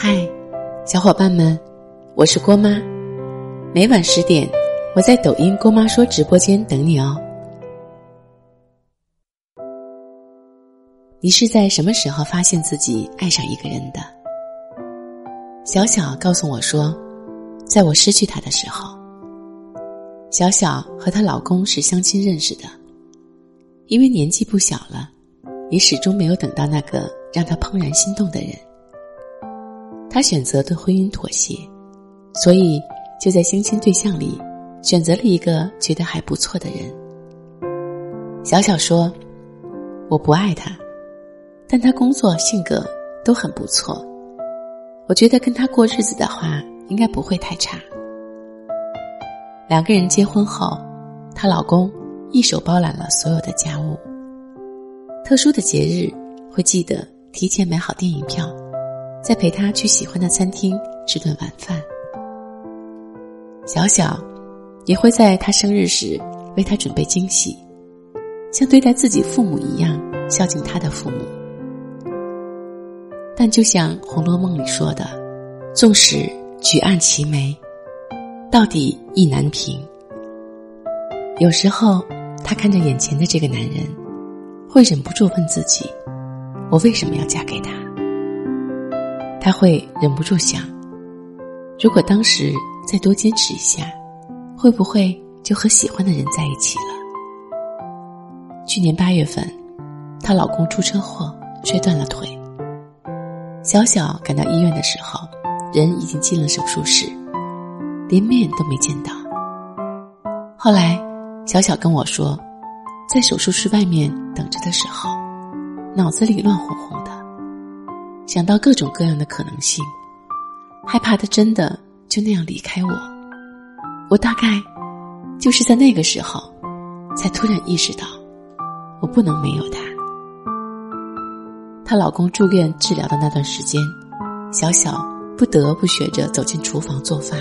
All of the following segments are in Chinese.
嗨，小伙伴们，我是郭妈。每晚十点，我在抖音“郭妈说”直播间等你哦。你是在什么时候发现自己爱上一个人的？小小告诉我说，在我失去他的时候。小小和她老公是相亲认识的，因为年纪不小了，也始终没有等到那个让她怦然心动的人。她选择对婚姻妥协，所以就在相亲对象里选择了一个觉得还不错的人。小小说：“我不爱他，但他工作性格都很不错，我觉得跟他过日子的话，应该不会太差。”两个人结婚后，她老公一手包揽了所有的家务。特殊的节日会记得提前买好电影票，再陪他去喜欢的餐厅吃顿晚饭。小小也会在他生日时为他准备惊喜，像对待自己父母一样孝敬他的父母。但就像《红楼梦》里说的：“纵使举案齐眉。”到底意难平。有时候，她看着眼前的这个男人，会忍不住问自己：我为什么要嫁给他？她会忍不住想：如果当时再多坚持一下，会不会就和喜欢的人在一起了？去年八月份，她老公出车祸摔断了腿。小小赶到医院的时候，人已经进了手术室。连面都没见到。后来，小小跟我说，在手术室外面等着的时候，脑子里乱哄哄的，想到各种各样的可能性，害怕他真的就那样离开我。我大概就是在那个时候，才突然意识到，我不能没有他。她老公住院治疗的那段时间，小小不得不学着走进厨房做饭。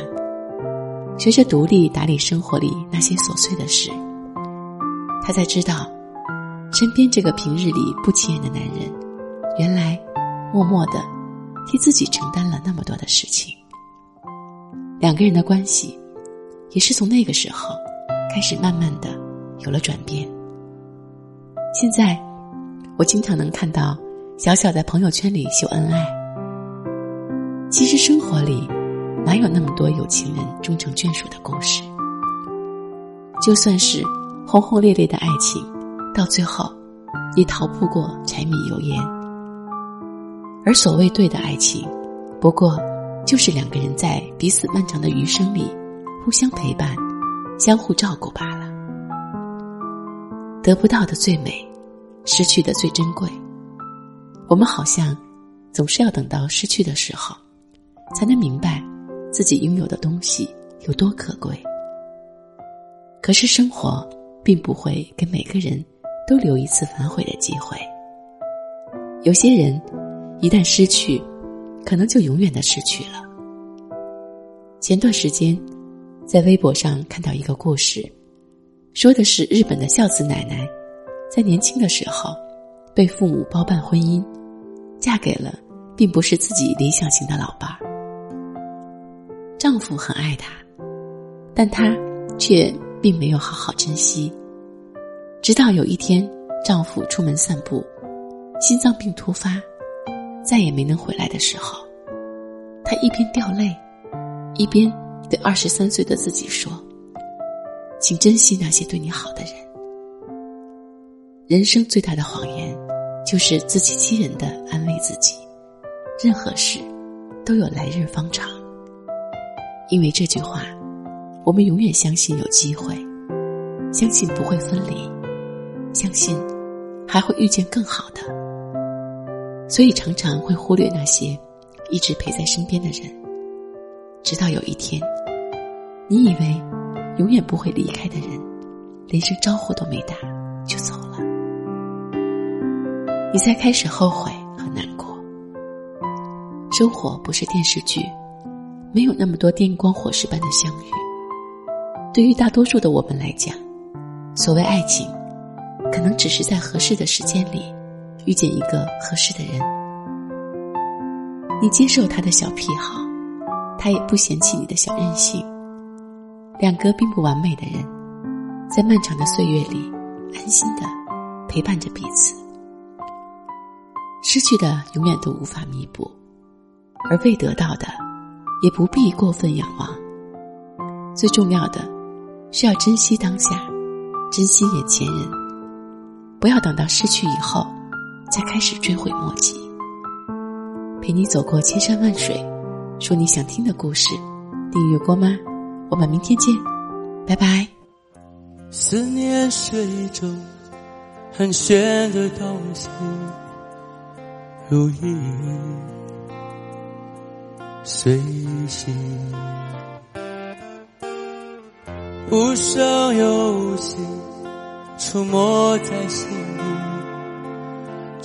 学着独立打理生活里那些琐碎的事，她才知道，身边这个平日里不起眼的男人，原来默默的替自己承担了那么多的事情。两个人的关系，也是从那个时候开始慢慢的有了转变。现在，我经常能看到小小在朋友圈里秀恩爱。其实生活里。哪有那么多有情人终成眷属的故事？就算是轰轰烈烈的爱情，到最后也逃不过柴米油盐。而所谓对的爱情，不过就是两个人在彼此漫长的余生里互相陪伴、相互照顾罢了。得不到的最美，失去的最珍贵。我们好像总是要等到失去的时候，才能明白。自己拥有的东西有多可贵？可是生活并不会给每个人都留一次反悔的机会。有些人一旦失去，可能就永远的失去了。前段时间，在微博上看到一个故事，说的是日本的孝子奶奶，在年轻的时候被父母包办婚姻，嫁给了并不是自己理想型的老伴儿。丈夫很爱她，但她却并没有好好珍惜。直到有一天，丈夫出门散步，心脏病突发，再也没能回来的时候，他一边掉泪，一边对二十三岁的自己说：“请珍惜那些对你好的人。”人生最大的谎言，就是自欺欺人的安慰自己，任何事都有来日方长。因为这句话，我们永远相信有机会，相信不会分离，相信还会遇见更好的，所以常常会忽略那些一直陪在身边的人，直到有一天，你以为永远不会离开的人，连声招呼都没打就走了，你才开始后悔和难过。生活不是电视剧。没有那么多电光火石般的相遇。对于大多数的我们来讲，所谓爱情，可能只是在合适的时间里遇见一个合适的人。你接受他的小癖好，他也不嫌弃你的小任性。两个并不完美的人，在漫长的岁月里，安心的陪伴着彼此。失去的永远都无法弥补，而未得到的，也不必过分仰望。最重要的，是要珍惜当下，珍惜眼前人，不要等到失去以后，才开始追悔莫及。陪你走过千山万水，说你想听的故事。订阅郭妈，我们明天见，拜拜。思念是一种很玄的东西，如影随形，无声又无息，出没在心里，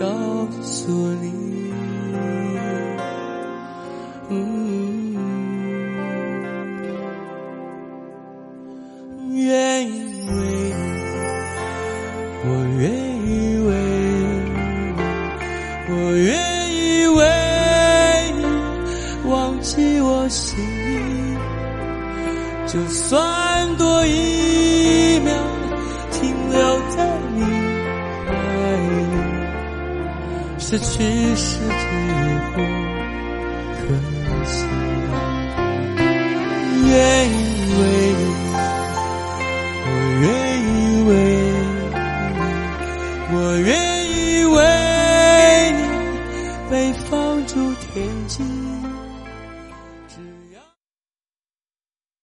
告诉你。愿意为你，我愿意为你，我愿意为你忘记我心意，就算多一失去世界也不可惜。